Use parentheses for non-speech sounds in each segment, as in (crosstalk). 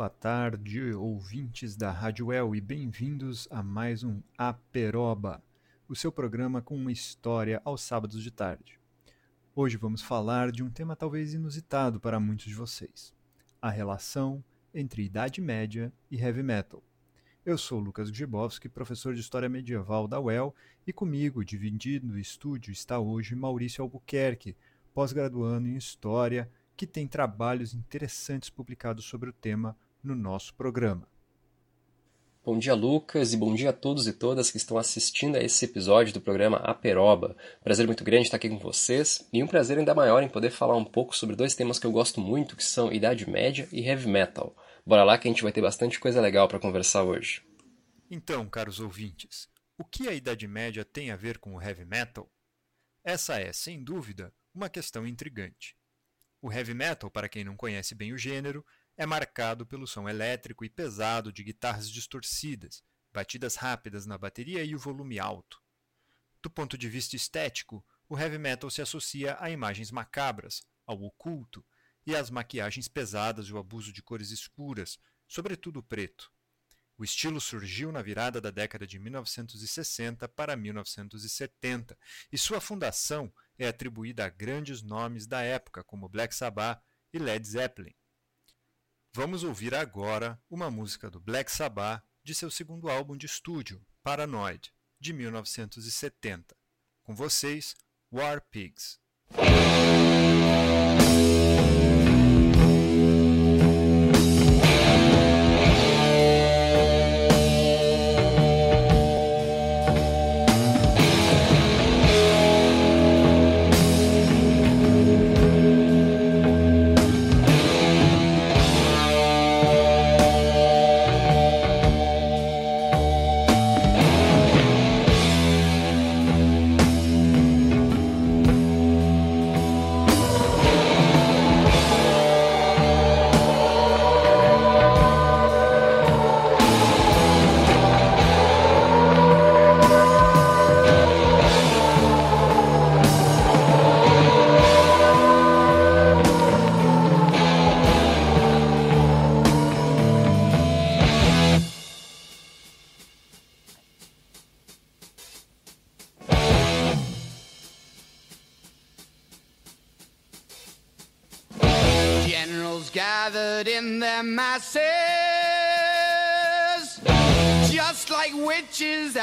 Boa tarde, ouvintes da Rádio El, e bem-vindos a mais um Aperoba, o seu programa com uma história aos sábados de tarde. Hoje vamos falar de um tema talvez inusitado para muitos de vocês: a relação entre Idade Média e Heavy Metal. Eu sou Lucas Grzybowski, professor de História Medieval da UEL, e comigo, dividido no estúdio, está hoje Maurício Albuquerque, pós-graduando em História que tem trabalhos interessantes publicados sobre o tema no nosso programa. Bom dia, Lucas, e bom dia a todos e todas que estão assistindo a esse episódio do programa Aperoba. Prazer muito grande estar aqui com vocês e um prazer ainda maior em poder falar um pouco sobre dois temas que eu gosto muito, que são Idade Média e Heavy Metal. Bora lá que a gente vai ter bastante coisa legal para conversar hoje. Então, caros ouvintes, o que a Idade Média tem a ver com o Heavy Metal? Essa é, sem dúvida, uma questão intrigante. O heavy metal, para quem não conhece bem o gênero, é marcado pelo som elétrico e pesado de guitarras distorcidas, batidas rápidas na bateria e o volume alto. Do ponto de vista estético, o heavy metal se associa a imagens macabras, ao oculto e às maquiagens pesadas e o abuso de cores escuras, sobretudo preto. O estilo surgiu na virada da década de 1960 para 1970 e sua fundação é atribuída a grandes nomes da época, como Black Sabbath e Led Zeppelin. Vamos ouvir agora uma música do Black Sabbath de seu segundo álbum de estúdio, Paranoid, de 1970. Com vocês, War Pigs.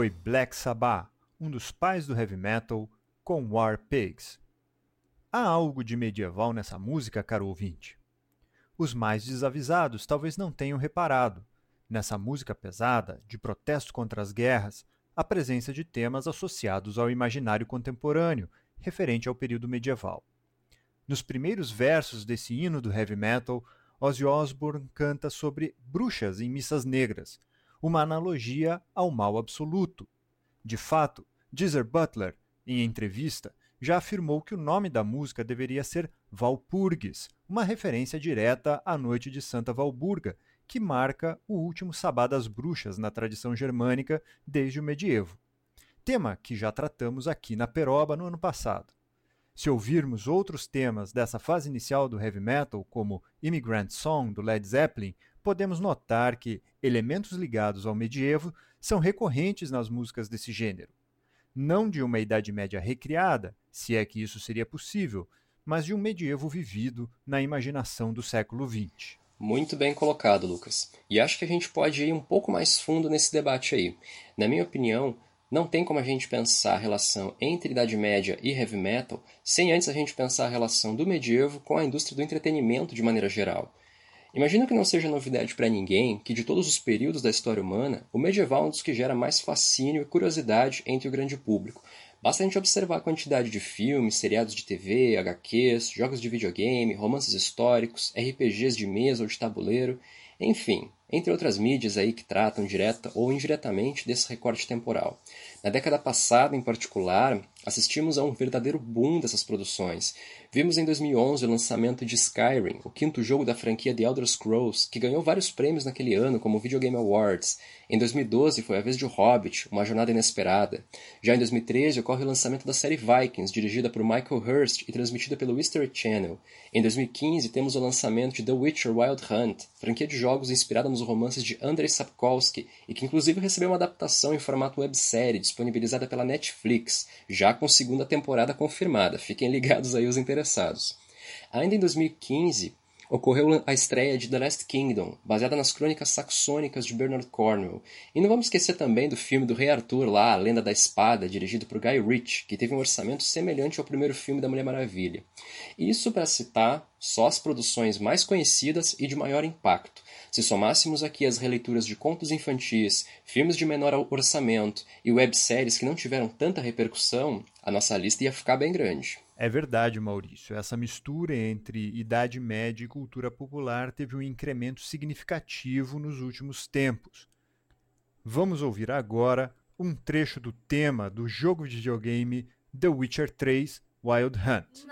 Foi Black Sabbath, um dos pais do heavy metal, com War Pigs. Há algo de medieval nessa música, caro ouvinte? Os mais desavisados talvez não tenham reparado, nessa música pesada, de protesto contra as guerras, a presença de temas associados ao imaginário contemporâneo, referente ao período medieval. Nos primeiros versos desse hino do heavy metal, Ozzy Osbourne canta sobre bruxas em missas negras, uma analogia ao mal absoluto. De fato, Geezer Butler, em entrevista, já afirmou que o nome da música deveria ser Valpurgis, uma referência direta à noite de Santa Valburga, que marca o último sabá das bruxas na tradição germânica desde o medievo. Tema que já tratamos aqui na Peroba no ano passado. Se ouvirmos outros temas dessa fase inicial do heavy metal, como Immigrant Song do Led Zeppelin, podemos notar que elementos ligados ao medievo são recorrentes nas músicas desse gênero. Não de uma Idade Média recriada, se é que isso seria possível, mas de um medievo vivido na imaginação do século XX. Muito bem colocado, Lucas. E acho que a gente pode ir um pouco mais fundo nesse debate aí. Na minha opinião, não tem como a gente pensar a relação entre Idade Média e Heavy Metal sem antes a gente pensar a relação do medievo com a indústria do entretenimento de maneira geral. Imagino que não seja novidade para ninguém que, de todos os períodos da história humana, o medieval é um dos que gera mais fascínio e curiosidade entre o grande público. Basta a gente observar a quantidade de filmes, seriados de TV, HQs, jogos de videogame, romances históricos, RPGs de mesa ou de tabuleiro, enfim, entre outras mídias aí que tratam direta ou indiretamente desse recorte temporal. Na década passada, em particular, assistimos a um verdadeiro boom dessas produções. Vimos em 2011 o lançamento de Skyrim, o quinto jogo da franquia The Elder Scrolls, que ganhou vários prêmios naquele ano, como o Video Game Awards. Em 2012 foi a vez de O Hobbit, Uma Jornada Inesperada. Já em 2013 ocorre o lançamento da série Vikings, dirigida por Michael Hurst e transmitida pelo History Channel. Em 2015 temos o lançamento de The Witcher Wild Hunt, franquia de jogos inspirada nos romances de Andrei Sapkowski e que inclusive recebeu uma adaptação em formato websérie disponibilizada pela Netflix, já com segunda temporada confirmada. Fiquem ligados aí os interessados. Ainda em 2015, ocorreu a estreia de The Last Kingdom, baseada nas crônicas saxônicas de Bernard Cornwell. E não vamos esquecer também do filme do Rei Arthur lá, A Lenda da Espada, dirigido por Guy Ritchie, que teve um orçamento semelhante ao primeiro filme da Mulher Maravilha. Isso para citar só as produções mais conhecidas e de maior impacto. Se somássemos aqui as releituras de contos infantis, filmes de menor orçamento e webséries que não tiveram tanta repercussão, a nossa lista ia ficar bem grande. É verdade, Maurício. Essa mistura entre Idade Média e cultura popular teve um incremento significativo nos últimos tempos. Vamos ouvir agora um trecho do tema do jogo de videogame The Witcher 3 Wild Hunt.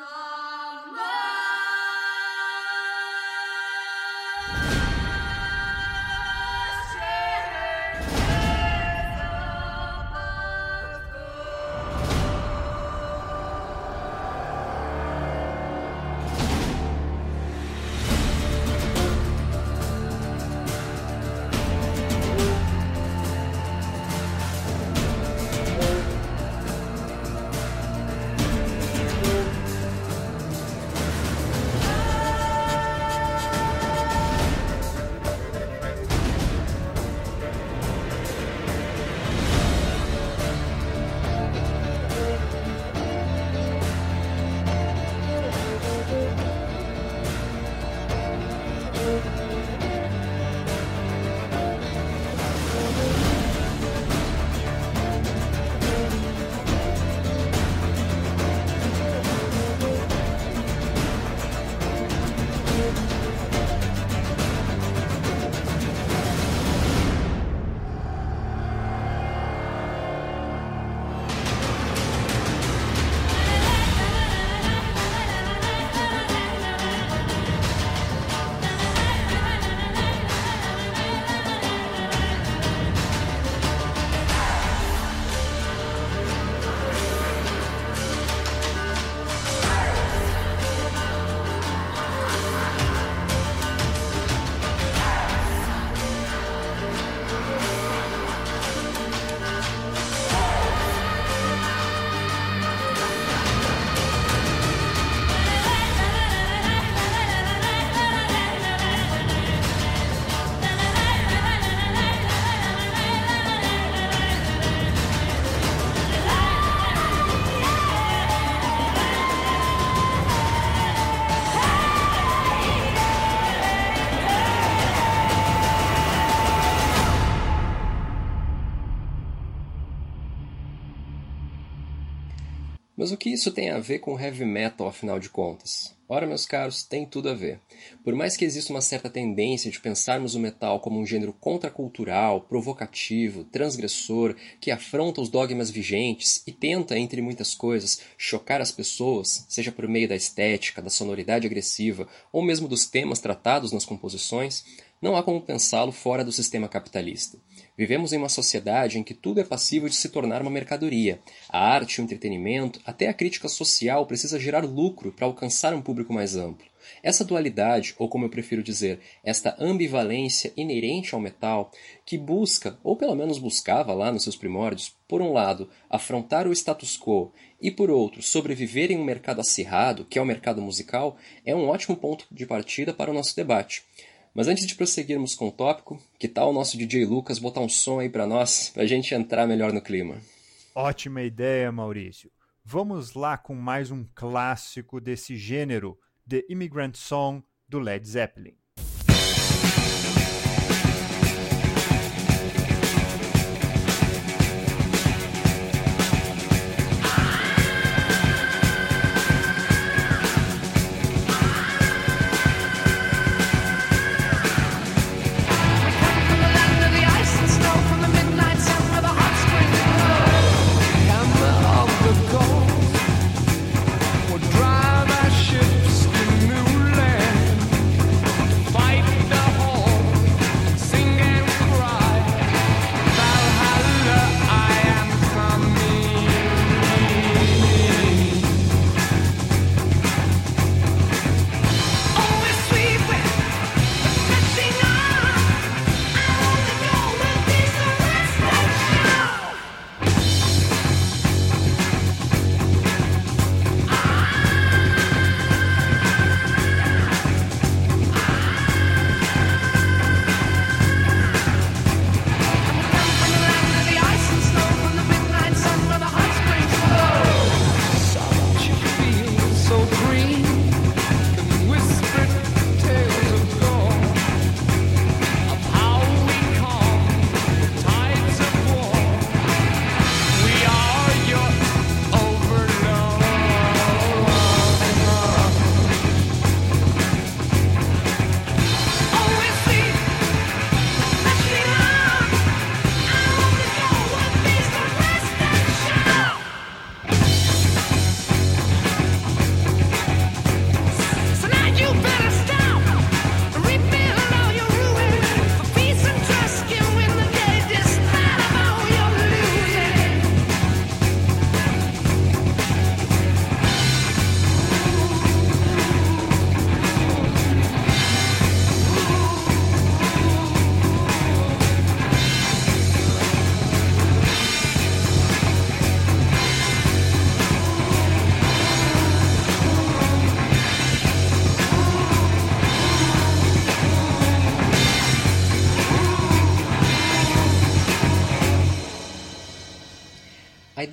Mas o que isso tem a ver com heavy metal, afinal de contas? Ora, meus caros, tem tudo a ver. Por mais que exista uma certa tendência de pensarmos o metal como um gênero contracultural, provocativo, transgressor, que afronta os dogmas vigentes e tenta, entre muitas coisas, chocar as pessoas, seja por meio da estética, da sonoridade agressiva ou mesmo dos temas tratados nas composições, não há como pensá-lo fora do sistema capitalista. Vivemos em uma sociedade em que tudo é passível de se tornar uma mercadoria. A arte, o entretenimento, até a crítica social precisa gerar lucro para alcançar um público mais amplo. Essa dualidade, ou como eu prefiro dizer, esta ambivalência inerente ao metal, que busca, ou pelo menos buscava lá nos seus primórdios, por um lado, afrontar o status quo e por outro, sobreviver em um mercado acirrado, que é o mercado musical, é um ótimo ponto de partida para o nosso debate. Mas antes de prosseguirmos com o tópico, que tal o nosso DJ Lucas botar um som aí para nós, para a gente entrar melhor no clima? Ótima ideia, Maurício. Vamos lá com mais um clássico desse gênero, The Immigrant Song, do Led Zeppelin.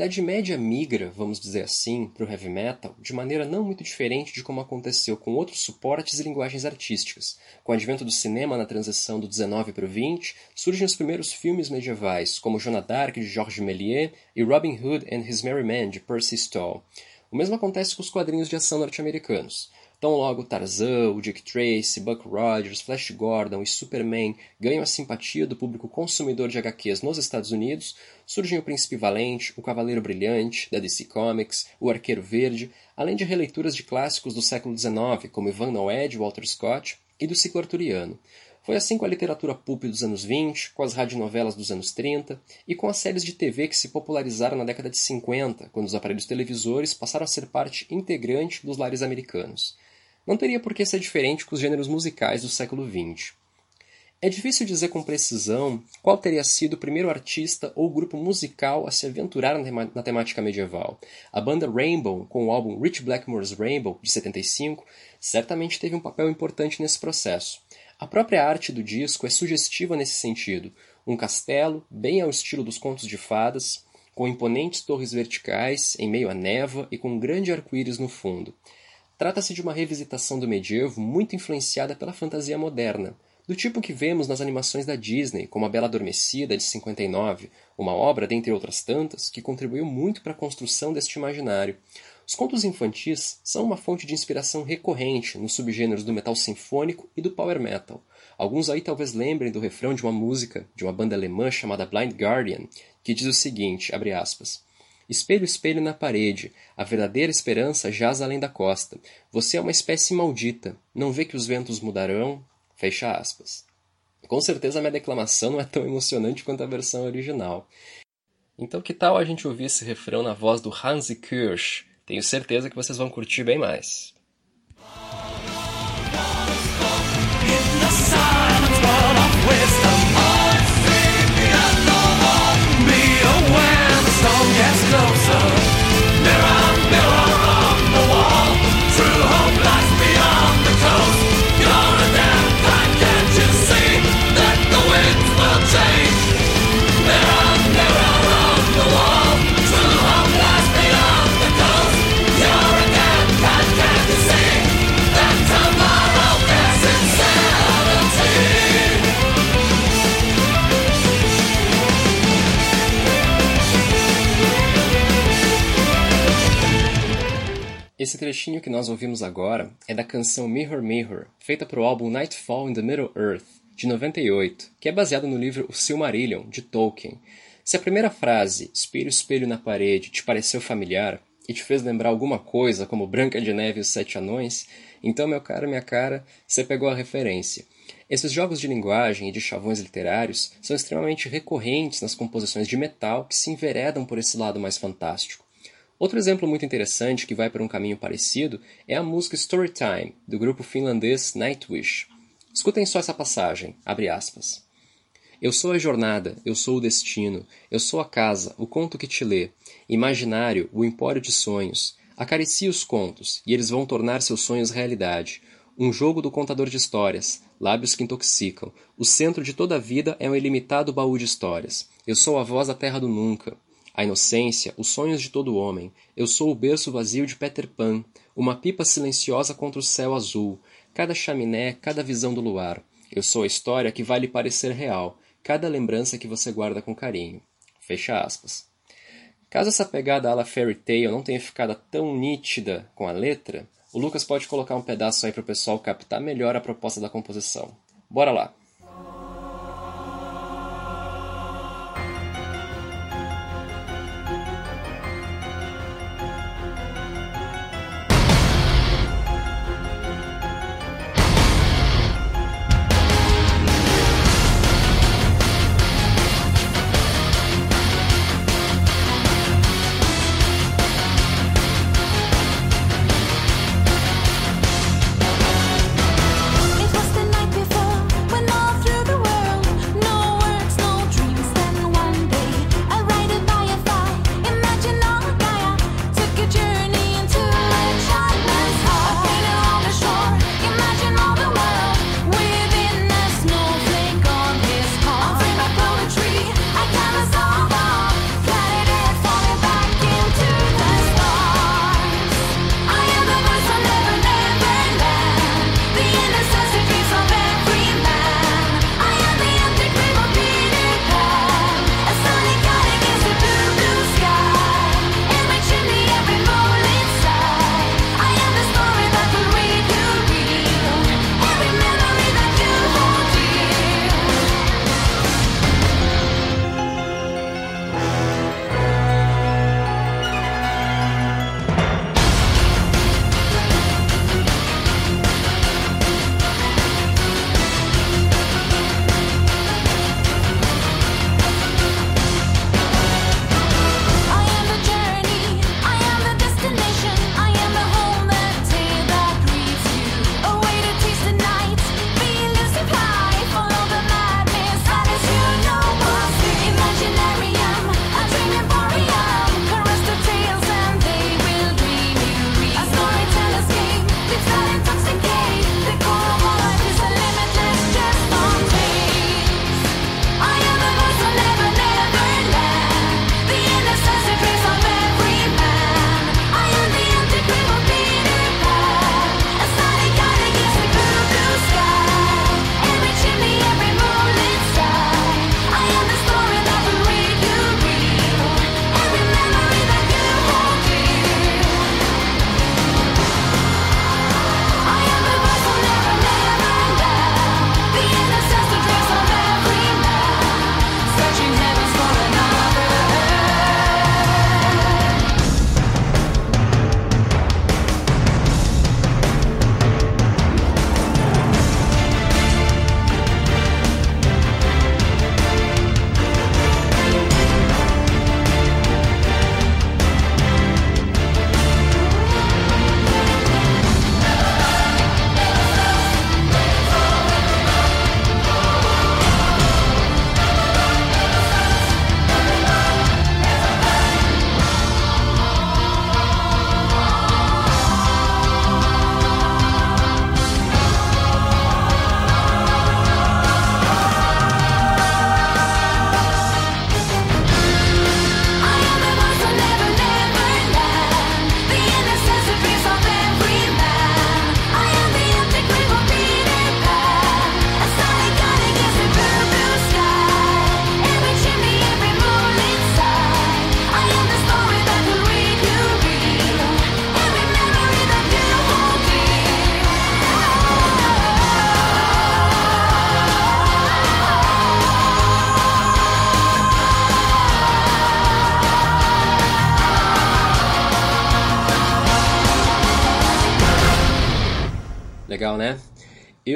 Idade Média migra, vamos dizer assim, para o heavy metal de maneira não muito diferente de como aconteceu com outros suportes e linguagens artísticas. Com o advento do cinema na transição do 19 para o 20, surgem os primeiros filmes medievais, como Joana d'Arc de Georges Méliès e Robin Hood and His Merry Men de Percy Stoll. O mesmo acontece com os quadrinhos de ação norte-americanos. Tão logo Tarzan, Dick Tracy, Buck Rogers, Flash Gordon e Superman ganham a simpatia do público consumidor de HQs nos Estados Unidos, surgem o Príncipe Valente, o Cavaleiro Brilhante, da DC Comics, o Arqueiro Verde, além de releituras de clássicos do século XIX, como Ivan Noé, de Walter Scott, e do ciclo arturiano. Foi assim com a literatura pulp dos anos 20, com as radionovelas dos anos 30 e com as séries de TV que se popularizaram na década de 50, quando os aparelhos televisores passaram a ser parte integrante dos lares americanos. Não teria por que ser diferente com os gêneros musicais do século XX. É difícil dizer com precisão qual teria sido o primeiro artista ou grupo musical a se aventurar na temática medieval. A banda Rainbow, com o álbum Rich Blackmore's Rainbow, de 75, certamente teve um papel importante nesse processo. A própria arte do disco é sugestiva nesse sentido. Um castelo, bem ao estilo dos contos de fadas, com imponentes torres verticais em meio à neva e com um grande arco-íris no fundo. Trata-se de uma revisitação do medievo muito influenciada pela fantasia moderna, do tipo que vemos nas animações da Disney, como A Bela Adormecida, de 59, uma obra, dentre outras tantas, que contribuiu muito para a construção deste imaginário. Os contos infantis são uma fonte de inspiração recorrente nos subgêneros do metal sinfônico e do power metal. Alguns aí talvez lembrem do refrão de uma música de uma banda alemã chamada Blind Guardian, que diz o seguinte, abre aspas, Espelho, espelho na parede, a verdadeira esperança jaz além da costa. Você é uma espécie maldita, não vê que os ventos mudarão? Fecha aspas. Com certeza minha declamação não é tão emocionante quanto a versão original. Então que tal a gente ouvir esse refrão na voz do Hansi Kirsch, tenho certeza que vocês vão curtir bem mais. Esse trechinho que nós ouvimos agora é da canção Mirror Mirror, feita para o álbum Nightfall in the Middle Earth, de 98, que é baseado no livro O Silmarillion, de Tolkien. Se a primeira frase, espelho, espelho na parede, te pareceu familiar e te fez lembrar alguma coisa como Branca de Neve e os Sete Anões, então, meu caro, minha cara, você pegou a referência. Esses jogos de linguagem e de chavões literários são extremamente recorrentes nas composições de metal que se enveredam por esse lado mais fantástico. Outro exemplo muito interessante que vai para um caminho parecido é a música Storytime, do grupo finlandês Nightwish. Escutem só essa passagem, abre aspas. Eu sou a jornada, eu sou o destino, eu sou a casa, o conto que te lê, imaginário, o empório de sonhos. Acaricie os contos, e eles vão tornar seus sonhos realidade. Um jogo do contador de histórias, lábios que intoxicam. O centro de toda a vida é um ilimitado baú de histórias. Eu sou a voz da terra do nunca, a inocência, os sonhos de todo homem. Eu sou o berço vazio de Peter Pan, uma pipa silenciosa contra o céu azul, cada chaminé, cada visão do luar. Eu sou a história que vai lhe parecer real, cada lembrança que você guarda com carinho. Fecha aspas. Caso essa pegada à la fairy tale não tenha ficado tão nítida com a letra, o Lucas pode colocar um pedaço aí para o pessoal captar melhor a proposta da composição. Bora lá!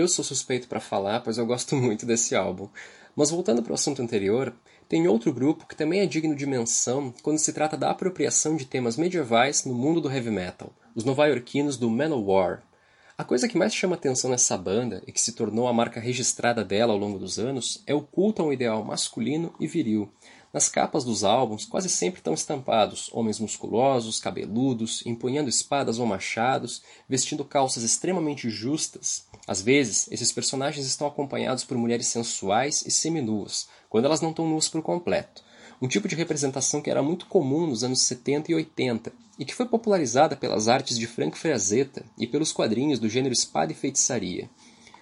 Sou suspeito para falar, pois eu gosto (laughs) muito desse álbum. Mas voltando para o assunto anterior, tem outro grupo que também é digno de menção quando se trata da apropriação de temas medievais no mundo do heavy metal, os nova-iorquinos do Manowar. A coisa que mais chama atenção nessa banda e que se tornou a marca registrada dela ao longo dos anos é o culto a um ideal masculino e viril. Nas capas dos álbuns quase sempre estão estampados homens musculosos, cabeludos, empunhando espadas ou machados, vestindo calças extremamente justas. Às vezes, esses personagens estão acompanhados por mulheres sensuais e seminuas, quando elas não estão nuas por completo. Um tipo de representação que era muito comum nos anos 70 e 80 e que foi popularizada pelas artes de Frank Frazetta e pelos quadrinhos do gênero espada e feitiçaria.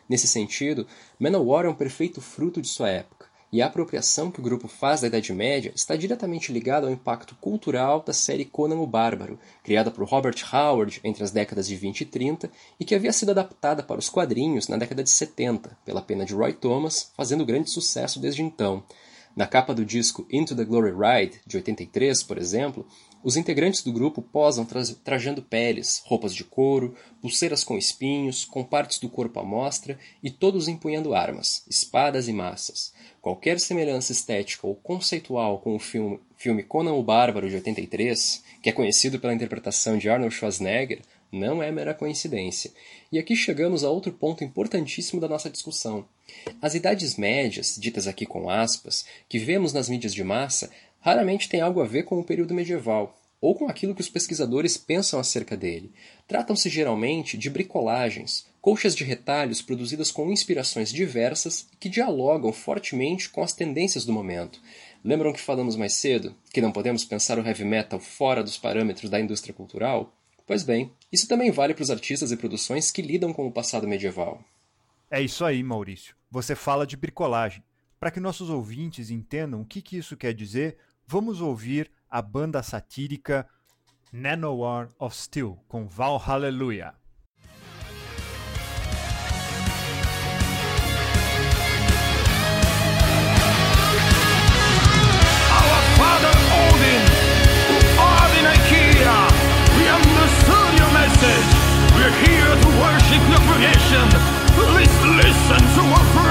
Nesse sentido, Manowar é um perfeito fruto de sua época, e a apropriação que o grupo faz da Idade Média está diretamente ligada ao impacto cultural da série Conan o Bárbaro, criada por Robert Howard entre as décadas de 20 e 30 e que havia sido adaptada para os quadrinhos na década de 70, pela pena de Roy Thomas, fazendo grande sucesso desde então. Na capa do disco Into the Glory Ride, de 83, por exemplo, os integrantes do grupo posam tra trajando peles, roupas de couro, pulseiras com espinhos, com partes do corpo à mostra e todos empunhando armas, espadas e massas. Qualquer semelhança estética ou conceitual com o filme, filme Conan o Bárbaro de 83, que é conhecido pela interpretação de Arnold Schwarzenegger, não é mera coincidência. E aqui chegamos a outro ponto importantíssimo da nossa discussão. As idades médias, ditas aqui com aspas, que vemos nas mídias de massa, raramente têm algo a ver com o período medieval, ou com aquilo que os pesquisadores pensam acerca dele. Tratam-se geralmente de bricolagens, colchas de retalhos produzidas com inspirações diversas que dialogam fortemente com as tendências do momento. Lembram que falamos mais cedo que não podemos pensar o heavy metal fora dos parâmetros da indústria cultural? Pois bem, isso também vale para os artistas e produções que lidam com o passado medieval. É isso aí, Maurício. Você fala de bricolagem. Para que nossos ouvintes entendam o que, que isso quer dizer, vamos ouvir a banda satírica Nanowar of Steel com Val Hallelujah. Russian. Please listen to our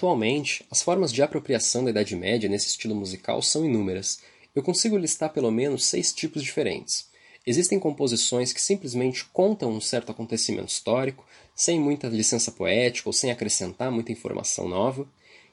Atualmente, as formas de apropriação da Idade Média nesse estilo musical são inúmeras. Eu consigo listar pelo menos seis tipos diferentes. Existem composições que simplesmente contam um certo acontecimento histórico, sem muita licença poética ou sem acrescentar muita informação nova,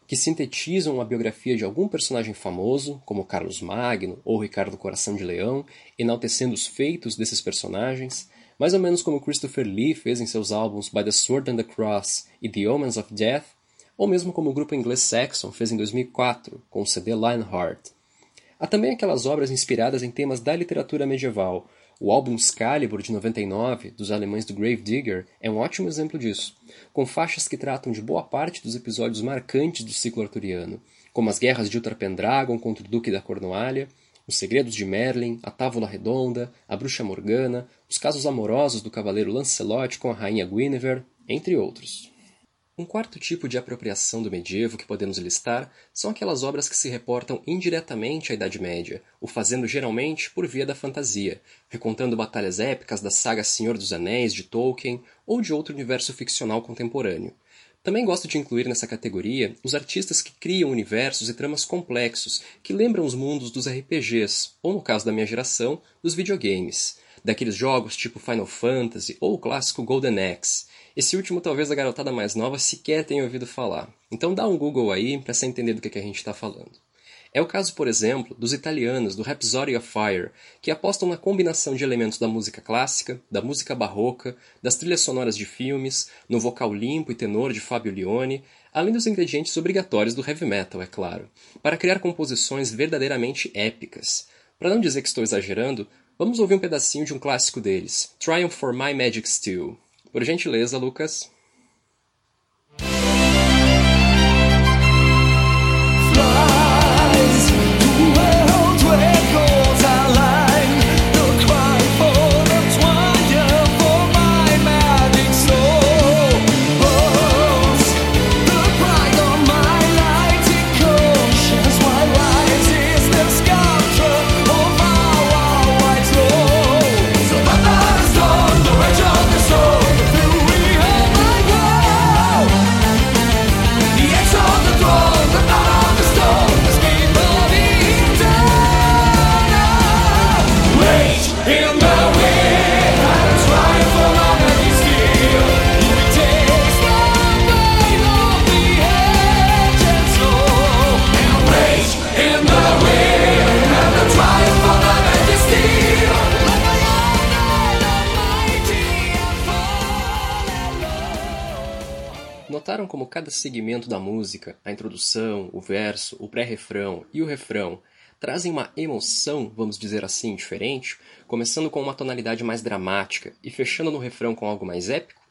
que sintetizam a biografia de algum personagem famoso, como Carlos Magno ou Ricardo Coração de Leão, enaltecendo os feitos desses personagens, mais ou menos como Christopher Lee fez em seus álbuns By the Sword and the Cross e The Omens of Death, ou mesmo como o grupo inglês Saxon fez em 2004 com o CD Lionheart. Há também aquelas obras inspiradas em temas da literatura medieval. O álbum Excalibur de 99, dos alemães do Gravedigger, é um ótimo exemplo disso, com faixas que tratam de boa parte dos episódios marcantes do ciclo arturiano, como as guerras de Uther Pendragon contra o Duque da Cornualha, os segredos de Merlin, a Távola Redonda, a Bruxa Morgana, os casos amorosos do cavaleiro Lancelot com a rainha Guinevere, entre outros. Um quarto tipo de apropriação do medievo que podemos listar são aquelas obras que se reportam indiretamente à Idade Média, o fazendo geralmente por via da fantasia, recontando batalhas épicas da saga Senhor dos Anéis de Tolkien ou de outro universo ficcional contemporâneo. Também gosto de incluir nessa categoria os artistas que criam universos e tramas complexos que lembram os mundos dos RPGs, ou no caso da minha geração, dos videogames, daqueles jogos tipo Final Fantasy ou o clássico Golden Axe. Esse último talvez a garotada mais nova sequer tenha ouvido falar. Então dá um Google aí para você entender do que, que a gente está falando. É o caso, por exemplo, dos italianos do Rhapsody of Fire, que apostam na combinação de elementos da música clássica, da música barroca, das trilhas sonoras de filmes, no vocal limpo e tenor de Fabio Lione, além dos ingredientes obrigatórios do heavy metal, é claro, para criar composições verdadeiramente épicas. Para não dizer que estou exagerando, vamos ouvir um pedacinho de um clássico deles, Triumph for My Magic Steel. Por gentileza, Lucas. Segmento da música, a introdução, o verso, o pré-refrão e o refrão, trazem uma emoção, vamos dizer assim, diferente, começando com uma tonalidade mais dramática e fechando no refrão com algo mais épico?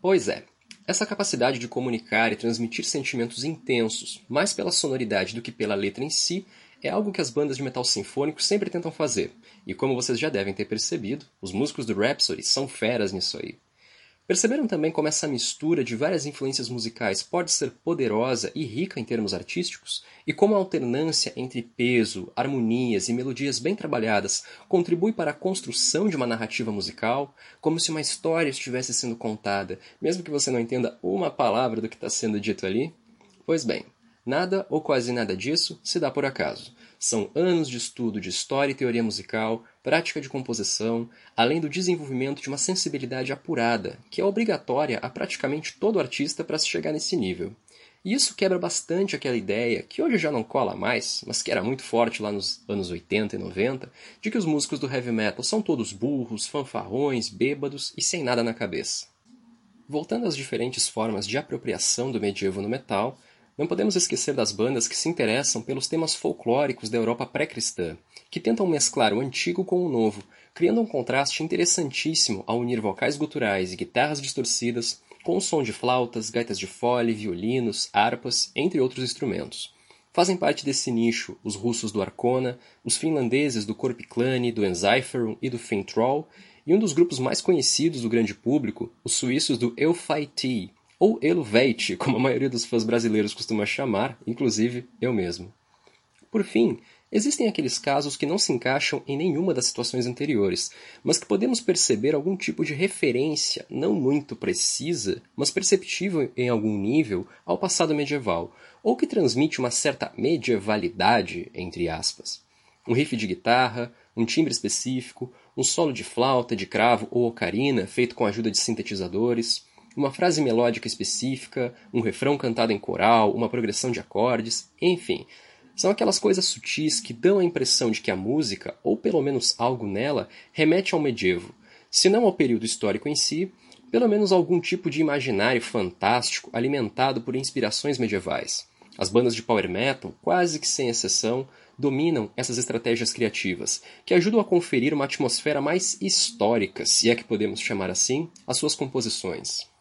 Pois é, essa capacidade de comunicar e transmitir sentimentos intensos, mais pela sonoridade do que pela letra em si, é algo que as bandas de metal sinfônico sempre tentam fazer, e como vocês já devem ter percebido, os músicos do Rhapsody são feras nisso aí. Perceberam também como essa mistura de várias influências musicais pode ser poderosa e rica em termos artísticos? E como a alternância entre peso, harmonias e melodias bem trabalhadas contribui para a construção de uma narrativa musical, como se uma história estivesse sendo contada, mesmo que você não entenda uma palavra do que está sendo dito ali? Pois bem, nada ou quase nada disso se dá por acaso. São anos de estudo de história e teoria musical, prática de composição, além do desenvolvimento de uma sensibilidade apurada, que é obrigatória a praticamente todo artista para se chegar nesse nível. E isso quebra bastante aquela ideia, que hoje já não cola mais, mas que era muito forte lá nos anos 80 e 90, de que os músicos do heavy metal são todos burros, fanfarrões, bêbados e sem nada na cabeça. Voltando às diferentes formas de apropriação do medievo no metal, não podemos esquecer das bandas que se interessam pelos temas folclóricos da Europa pré-cristã, que tentam mesclar o antigo com o novo, criando um contraste interessantíssimo ao unir vocais guturais e guitarras distorcidas com o som de flautas, gaitas de fole, violinos, harpas, entre outros instrumentos. Fazem parte desse nicho os russos do Arcona, os finlandeses do Korpiklani, do Enzyferum e do Fintroll, e um dos grupos mais conhecidos do grande público, os suíços do Elfai ou Eluveit, (laughs) como a maioria dos fãs brasileiros costuma chamar, inclusive eu mesmo. Por fim, Existem aqueles casos que não se encaixam em nenhuma das situações anteriores, mas que podemos perceber algum tipo de referência, não muito precisa, mas perceptível em algum nível, ao passado medieval, ou que transmite uma certa medievalidade, entre aspas. Um riff de guitarra, um timbre específico, um solo de flauta, de cravo ou ocarina feito com a ajuda de sintetizadores, uma frase melódica específica, um refrão cantado em coral, uma progressão de acordes, enfim, são aquelas coisas sutis que dão a impressão de que a música, ou pelo menos algo nela, remete ao medievo, se não ao período histórico em si, pelo menos algum tipo de imaginário fantástico alimentado por inspirações medievais. As bandas de power metal, quase que sem exceção, dominam essas estratégias criativas, que ajudam a conferir uma atmosfera mais histórica, se é que podemos chamar assim, às suas composições.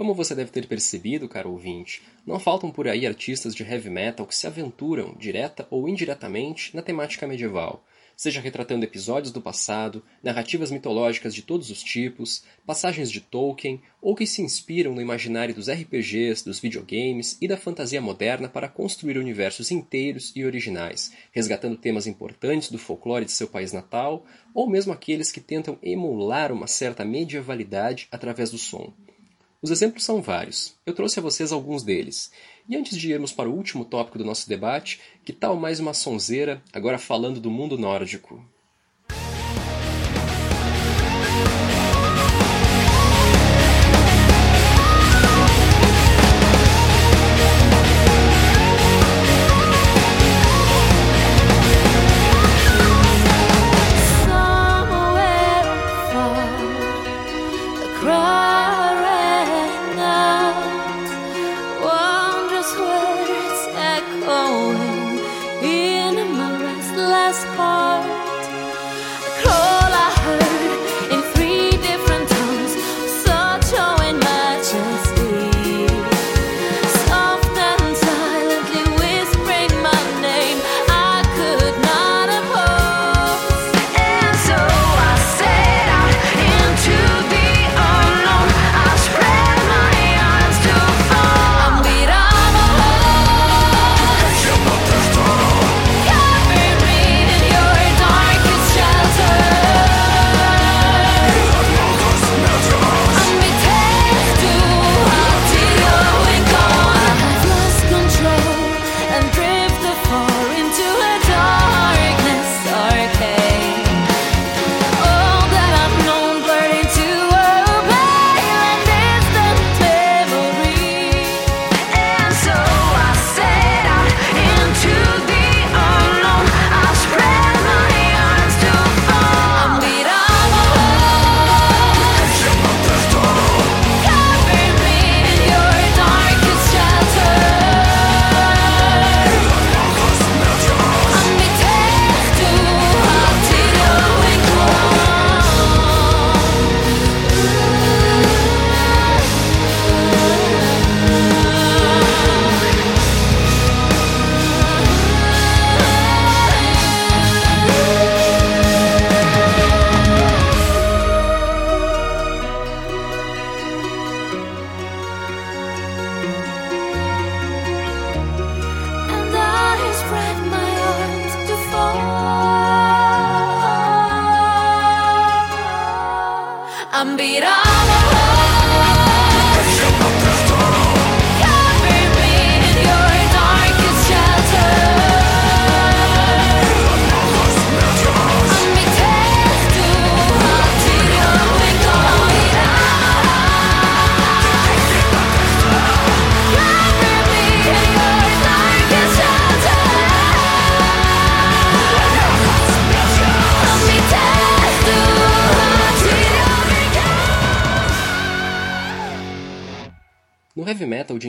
Como você deve ter percebido, caro ouvinte, não faltam por aí artistas de heavy metal que se aventuram, direta ou indiretamente, na temática medieval, seja retratando episódios do passado, narrativas mitológicas de todos os tipos, passagens de Tolkien, ou que se inspiram no imaginário dos RPGs, dos videogames e da fantasia moderna para construir universos inteiros e originais, resgatando temas importantes do folclore de seu país natal, ou mesmo aqueles que tentam emular uma certa medievalidade através do som. Os exemplos são vários. Eu trouxe a vocês alguns deles. E antes de irmos para o último tópico do nosso debate, que tal mais uma sonzeira, agora falando do mundo nórdico?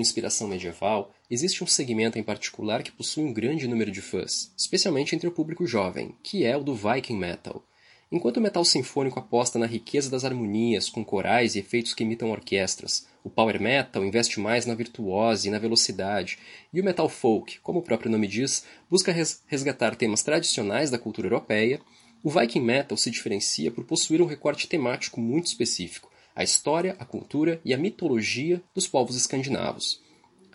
Inspiração medieval, existe um segmento em particular que possui um grande número de fãs, especialmente entre o público jovem, que é o do Viking Metal. Enquanto o metal sinfônico aposta na riqueza das harmonias, com corais e efeitos que imitam orquestras, o power metal investe mais na virtuose e na velocidade, e o metal folk, como o próprio nome diz, busca resgatar temas tradicionais da cultura europeia, o Viking Metal se diferencia por possuir um recorte temático muito específico, a história, a cultura e a mitologia dos povos escandinavos.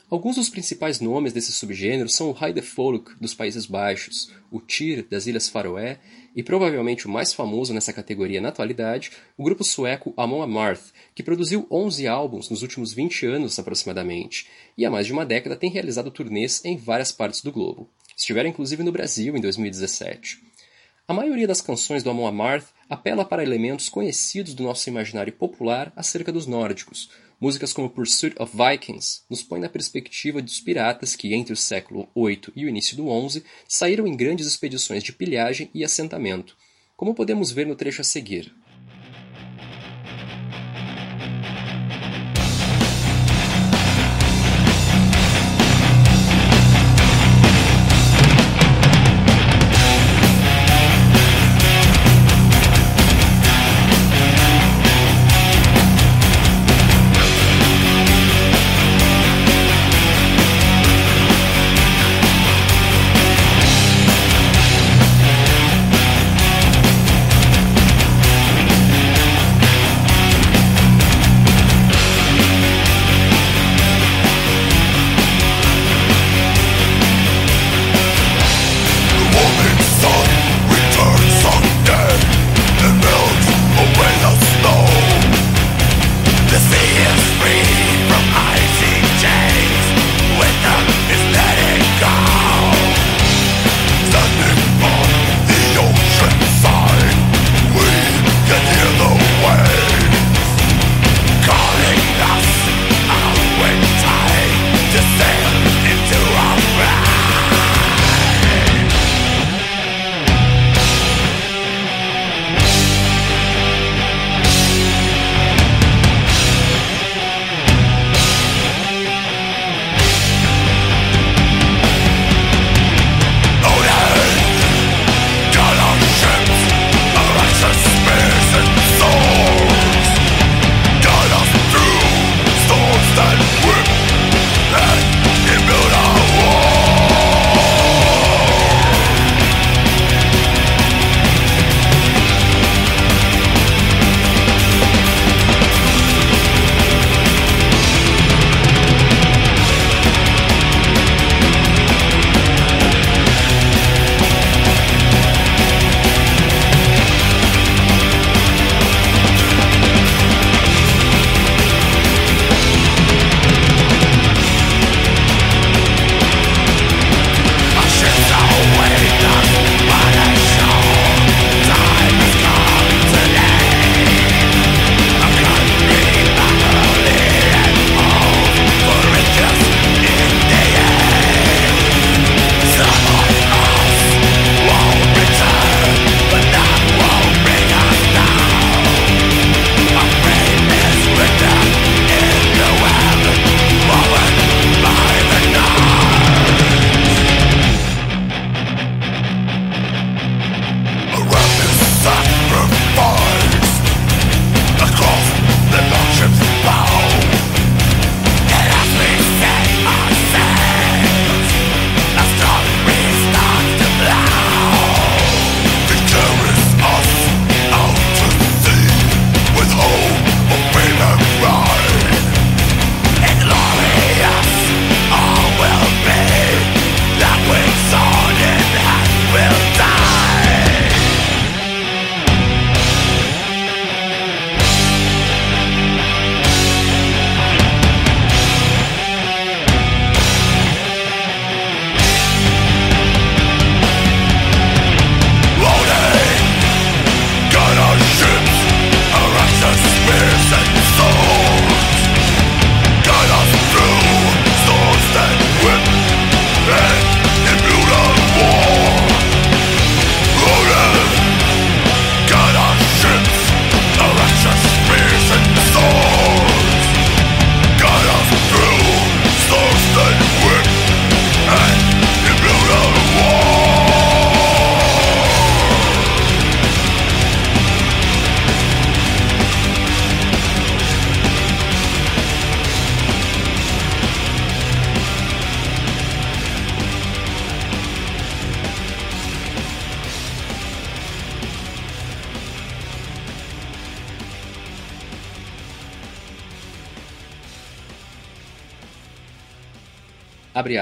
Alguns dos principais nomes desse subgênero são o Heidefolk dos Países Baixos, o Tyr das Ilhas Faroé e provavelmente o mais famoso nessa categoria na atualidade, o grupo sueco Amon Amarth, que produziu 11 álbuns nos últimos 20 anos aproximadamente e há mais de uma década tem realizado turnês em várias partes do globo. Estiveram inclusive no Brasil em 2017. A maioria das canções do Amon Amarth apela para elementos conhecidos do nosso imaginário popular acerca dos nórdicos. Músicas como Pursuit of Vikings nos põem na perspectiva dos piratas que, entre o século VIII e o início do XI, saíram em grandes expedições de pilhagem e assentamento, como podemos ver no trecho a seguir.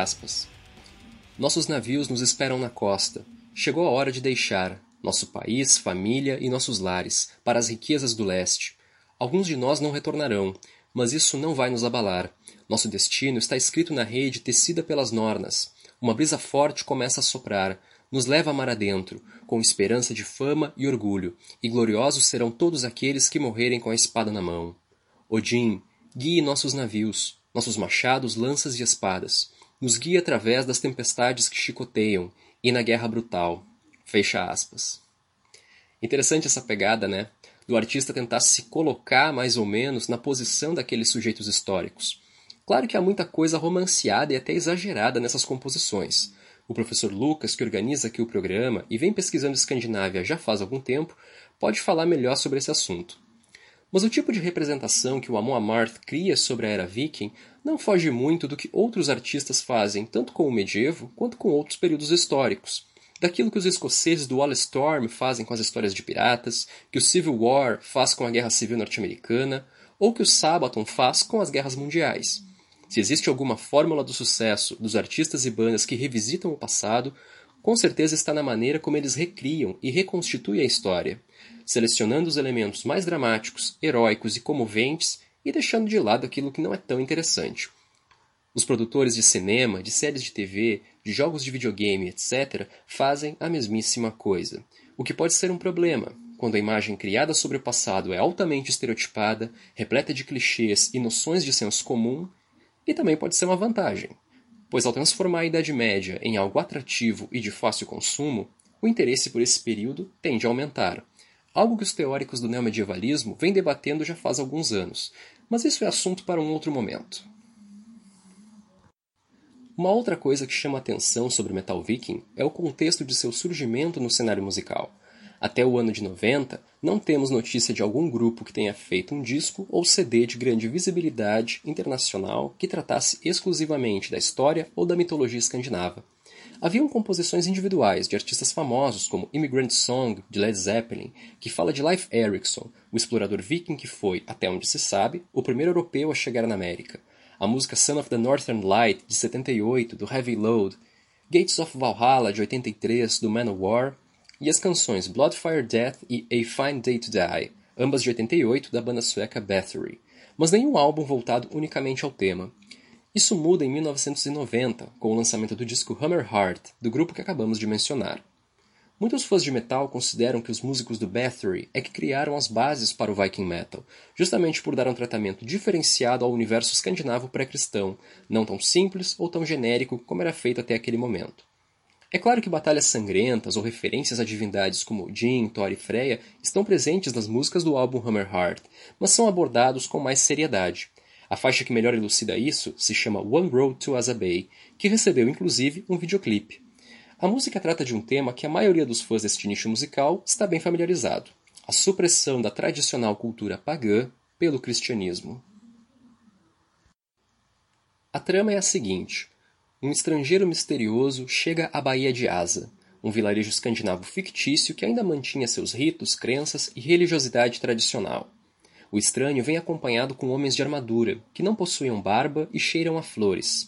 Aspas. Nossos navios nos esperam na costa. Chegou a hora de deixar nosso país, família e nossos lares para as riquezas do leste. Alguns de nós não retornarão, mas isso não vai nos abalar. Nosso destino está escrito na rede tecida pelas nornas. Uma brisa forte começa a soprar, nos leva mar adentro, com esperança de fama e orgulho, e gloriosos serão todos aqueles que morrerem com a espada na mão. Odin, guie nossos navios, nossos machados, lanças e espadas. Nos guie através das tempestades que chicoteiam e na guerra brutal. Fecha aspas. Interessante essa pegada, né? Do artista tentar se colocar mais ou menos na posição daqueles sujeitos históricos. Claro que há muita coisa romanceada e até exagerada nessas composições. O professor Lucas, que organiza aqui o programa e vem pesquisando Escandinávia já faz algum tempo, pode falar melhor sobre esse assunto. Mas o tipo de representação que o Amon Amarth cria sobre a era viking não foge muito do que outros artistas fazem, tanto com o medievo quanto com outros períodos históricos. Daquilo que os escoceses do All Storm fazem com as histórias de piratas, que o Civil War faz com a Guerra Civil Norte-Americana, ou que o Sabaton faz com as guerras mundiais. Se existe alguma fórmula do sucesso dos artistas e bandas que revisitam o passado, com certeza está na maneira como eles recriam e reconstituem a história, selecionando os elementos mais dramáticos, heróicos e comoventes e deixando de lado aquilo que não é tão interessante. Os produtores de cinema, de séries de TV, de jogos de videogame, etc., fazem a mesmíssima coisa. O que pode ser um problema, quando a imagem criada sobre o passado é altamente estereotipada, repleta de clichês e noções de senso comum, e também pode ser uma vantagem, pois ao transformar a Idade Média em algo atrativo e de fácil consumo, o interesse por esse período tende a aumentar, algo que os teóricos do neomedievalismo vêm debatendo já faz alguns anos, mas isso é assunto para um outro momento. Uma outra coisa que chama atenção sobre o metal viking é o contexto de seu surgimento no cenário musical. Até o ano de 90, não temos notícia de algum grupo que tenha feito um disco ou CD de grande visibilidade internacional que tratasse exclusivamente da história ou da mitologia escandinava. Haviam composições individuais de artistas famosos como Immigrant Song, de Led Zeppelin, que fala de Leif Erikson, o explorador viking que foi, até onde se sabe, o primeiro europeu a chegar na América. A música Son of the Northern Light, de 78, do Heavy Load, Gates of Valhalla, de 83, do Manowar, e as canções Bloodfire Death e A Fine Day to Die, ambas de 88, da banda sueca Bathory, mas nenhum álbum voltado unicamente ao tema. Isso muda em 1990, com o lançamento do disco Hammer Heart, do grupo que acabamos de mencionar. Muitos fãs de metal consideram que os músicos do Bathory é que criaram as bases para o Viking Metal, justamente por dar um tratamento diferenciado ao universo escandinavo pré-cristão, não tão simples ou tão genérico como era feito até aquele momento. É claro que batalhas sangrentas ou referências a divindades como Odin, Thor e Freya estão presentes nas músicas do álbum Hammer Heart, mas são abordados com mais seriedade. A faixa que melhor elucida isso se chama One Road to Azabay, que recebeu inclusive um videoclipe. A música trata de um tema que a maioria dos fãs deste nicho musical está bem familiarizado: a supressão da tradicional cultura pagã pelo cristianismo. A trama é a seguinte: um estrangeiro misterioso chega à Baía de Asa, um vilarejo escandinavo fictício que ainda mantinha seus ritos, crenças e religiosidade tradicional. O estranho vem acompanhado com homens de armadura, que não possuem barba e cheiram a flores.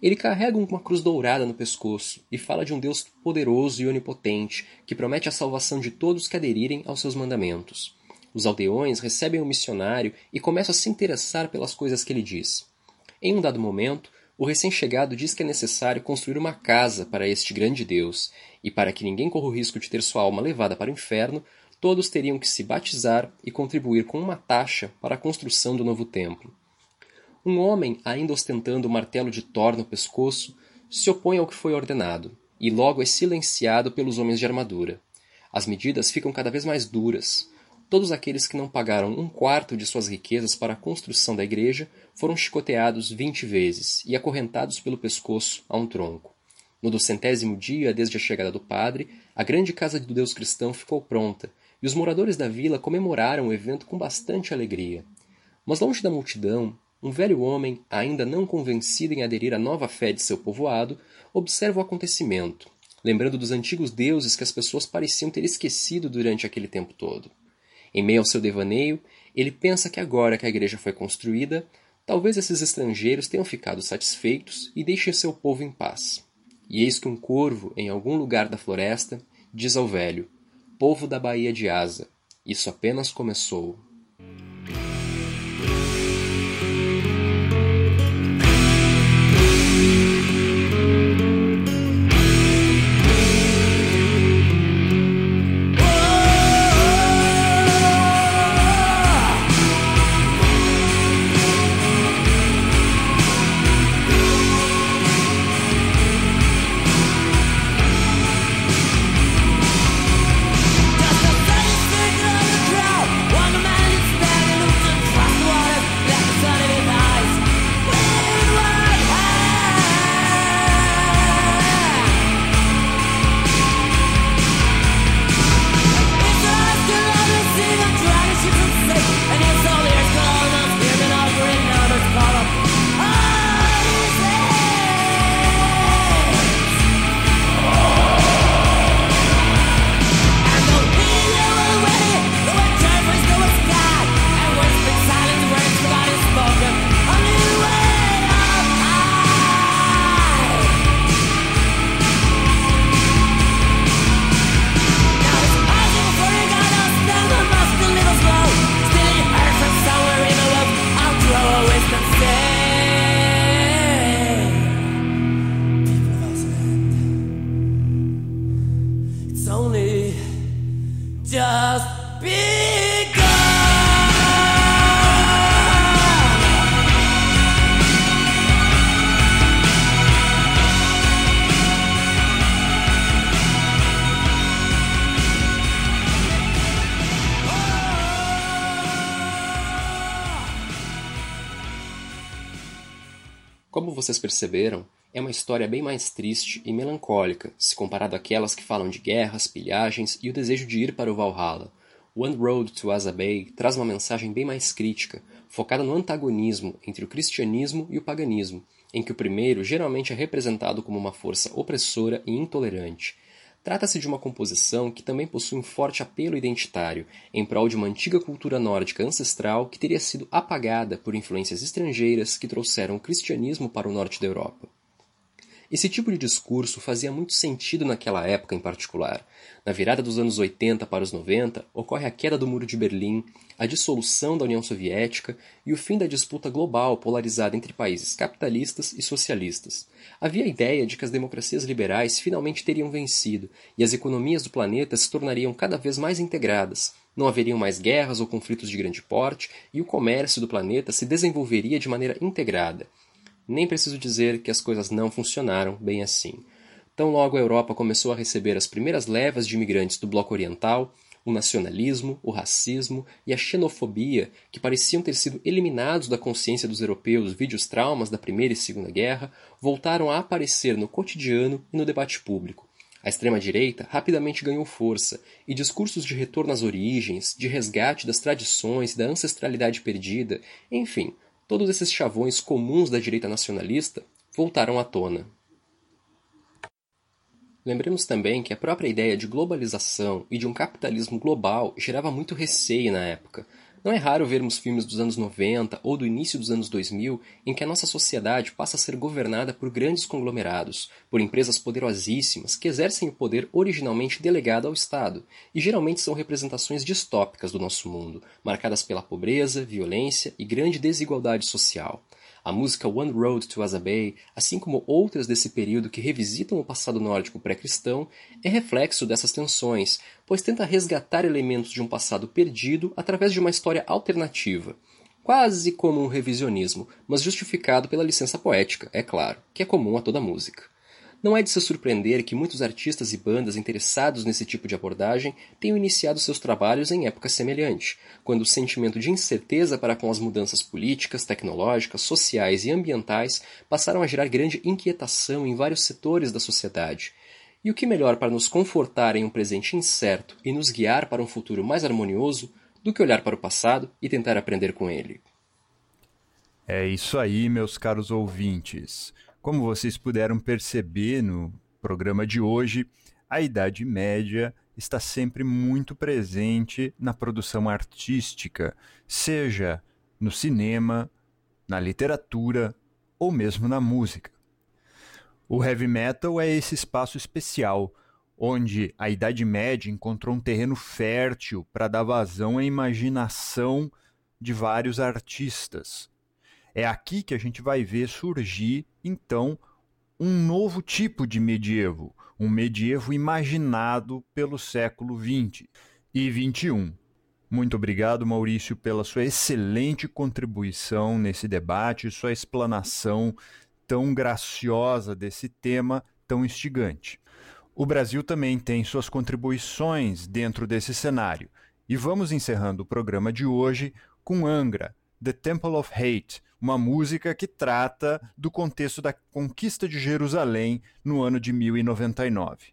Ele carrega uma cruz dourada no pescoço e fala de um Deus poderoso e onipotente que promete a salvação de todos que aderirem aos seus mandamentos. Os aldeões recebem o missionário e começam a se interessar pelas coisas que ele diz. Em um dado momento, o recém-chegado diz que é necessário construir uma casa para este grande Deus, e para que ninguém corra o risco de ter sua alma levada para o inferno, todos teriam que se batizar e contribuir com uma taxa para a construção do novo templo. Um homem, ainda ostentando o martelo de Thor no pescoço, se opõe ao que foi ordenado, e logo é silenciado pelos homens de armadura. As medidas ficam cada vez mais duras. Todos aqueles que não pagaram um quarto de suas riquezas para a construção da igreja foram chicoteados vinte vezes e acorrentados pelo pescoço a um tronco. No duzentésimo dia desde a chegada do padre, a grande casa do Deus cristão ficou pronta e os moradores da vila comemoraram o evento com bastante alegria. Mas longe da multidão, um velho homem, ainda não convencido em aderir à nova fé de seu povoado, observa o acontecimento, lembrando dos antigos deuses que as pessoas pareciam ter esquecido durante aquele tempo todo. Em meio ao seu devaneio, ele pensa que agora que a igreja foi construída, talvez esses estrangeiros tenham ficado satisfeitos e deixem seu povo em paz. E eis que um corvo, em algum lugar da floresta, diz ao velho: Povo da Baía de Asa, isso apenas começou. Como vocês perceberam, é uma história bem mais triste e melancólica, se comparado àquelas que falam de guerras, pilhagens e o desejo de ir para o Valhalla. One Road to Asa Bay traz uma mensagem bem mais crítica, focada no antagonismo entre o cristianismo e o paganismo, em que o primeiro geralmente é representado como uma força opressora e intolerante, Trata-se de uma composição que também possui um forte apelo identitário, em prol de uma antiga cultura nórdica ancestral que teria sido apagada por influências estrangeiras que trouxeram o cristianismo para o norte da Europa. Esse tipo de discurso fazia muito sentido naquela época em particular. Na virada dos anos 80 para os 90, ocorre a queda do Muro de Berlim, a dissolução da União Soviética e o fim da disputa global polarizada entre países capitalistas e socialistas. Havia a ideia de que as democracias liberais finalmente teriam vencido e as economias do planeta se tornariam cada vez mais integradas. Não haveriam mais guerras ou conflitos de grande porte e o comércio do planeta se desenvolveria de maneira integrada. Nem preciso dizer que as coisas não funcionaram bem assim. Tão logo a Europa começou a receber as primeiras levas de imigrantes do bloco oriental, o nacionalismo, o racismo e a xenofobia, que pareciam ter sido eliminados da consciência dos europeus vide os traumas da Primeira e Segunda Guerra, voltaram a aparecer no cotidiano e no debate público. A extrema-direita rapidamente ganhou força, e discursos de retorno às origens, de resgate das tradições da ancestralidade perdida, enfim, todos esses chavões comuns da direita nacionalista voltaram à tona. Lembremos também que a própria ideia de globalização e de um capitalismo global gerava muito receio na época. Não é raro vermos filmes dos anos 90 ou do início dos anos 2000 em que a nossa sociedade passa a ser governada por grandes conglomerados, por empresas poderosíssimas que exercem o poder originalmente delegado ao Estado, e geralmente são representações distópicas do nosso mundo, marcadas pela pobreza, violência e grande desigualdade social. A música One Road to Asa Bay, assim como outras desse período que revisitam o passado nórdico pré-cristão, é reflexo dessas tensões, pois tenta resgatar elementos de um passado perdido através de uma história alternativa. Quase como um revisionismo, mas justificado pela licença poética, é claro, que é comum a toda música. Não é de se surpreender que muitos artistas e bandas interessados nesse tipo de abordagem tenham iniciado seus trabalhos em época semelhante, quando o sentimento de incerteza para com as mudanças políticas, tecnológicas, sociais e ambientais passaram a gerar grande inquietação em vários setores da sociedade. E o que melhor para nos confortar em um presente incerto e nos guiar para um futuro mais harmonioso do que olhar para o passado e tentar aprender com ele? É isso aí, meus caros ouvintes. Como vocês puderam perceber no programa de hoje, a Idade Média está sempre muito presente na produção artística, seja no cinema, na literatura ou mesmo na música. O heavy metal é esse espaço especial onde a Idade Média encontrou um terreno fértil para dar vazão à imaginação de vários artistas. É aqui que a gente vai ver surgir, então, um novo tipo de medievo, um medievo imaginado pelo século XX e XXI. Muito obrigado, Maurício, pela sua excelente contribuição nesse debate, sua explanação tão graciosa desse tema tão instigante. O Brasil também tem suas contribuições dentro desse cenário. E vamos encerrando o programa de hoje com Angra, The Temple of Hate, uma música que trata do contexto da conquista de Jerusalém no ano de 1099.